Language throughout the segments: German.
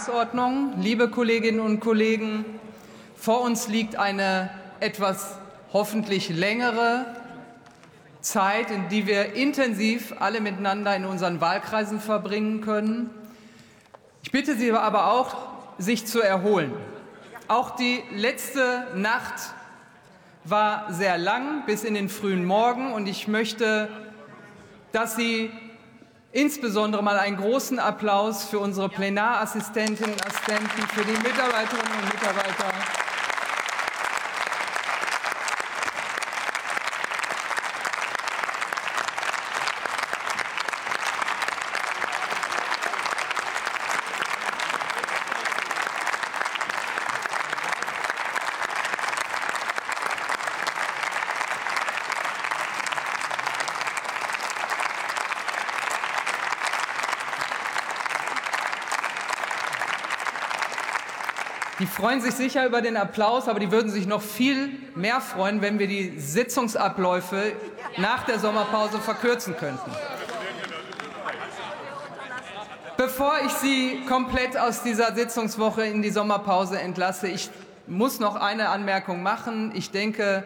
Tagesordnung. Liebe Kolleginnen und Kollegen, vor uns liegt eine etwas hoffentlich längere Zeit, in die wir intensiv alle miteinander in unseren Wahlkreisen verbringen können. Ich bitte Sie aber auch, sich zu erholen. Auch die letzte Nacht war sehr lang bis in den frühen Morgen und ich möchte, dass Sie insbesondere mal einen großen Applaus für unsere Plenarassistentinnen und Assistenten, für die Mitarbeiterinnen und Mitarbeiter Die freuen sich sicher über den Applaus, aber die würden sich noch viel mehr freuen, wenn wir die Sitzungsabläufe nach der Sommerpause verkürzen könnten. Bevor ich Sie komplett aus dieser Sitzungswoche in die Sommerpause entlasse, ich muss noch eine Anmerkung machen. Ich denke,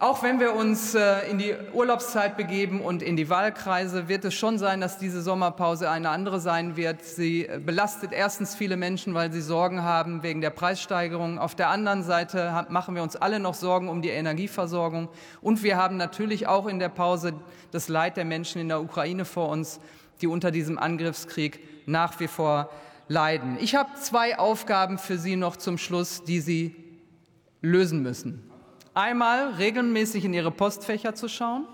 auch wenn wir uns äh, in die Urlaubszeit begeben und in die Wahlkreise, wird es schon sein, dass diese Sommerpause eine andere sein wird. Sie äh, belastet erstens viele Menschen, weil sie Sorgen haben wegen der Preissteigerung. Auf der anderen Seite machen wir uns alle noch Sorgen um die Energieversorgung. Und wir haben natürlich auch in der Pause das Leid der Menschen in der Ukraine vor uns, die unter diesem Angriffskrieg nach wie vor leiden. Ich habe zwei Aufgaben für Sie noch zum Schluss, die Sie lösen müssen. Einmal regelmäßig in Ihre Postfächer zu schauen.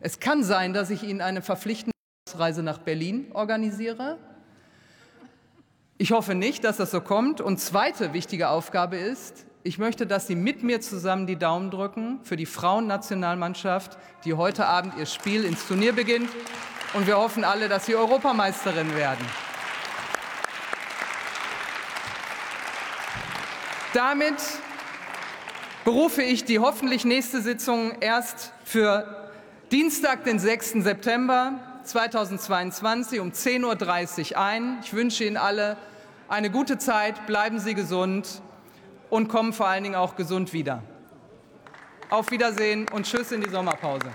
Es kann sein, dass ich Ihnen eine verpflichtende Reise nach Berlin organisiere. Ich hoffe nicht, dass das so kommt. Und zweite wichtige Aufgabe ist, ich möchte, dass Sie mit mir zusammen die Daumen drücken für die Frauennationalmannschaft, die heute Abend ihr Spiel ins Turnier beginnt. Und wir hoffen alle, dass Sie Europameisterin werden. Damit berufe ich die hoffentlich nächste Sitzung erst für Dienstag, den 6. September 2022 um 10.30 Uhr ein. Ich wünsche Ihnen alle eine gute Zeit, bleiben Sie gesund und kommen vor allen Dingen auch gesund wieder. Auf Wiedersehen und Tschüss in die Sommerpause.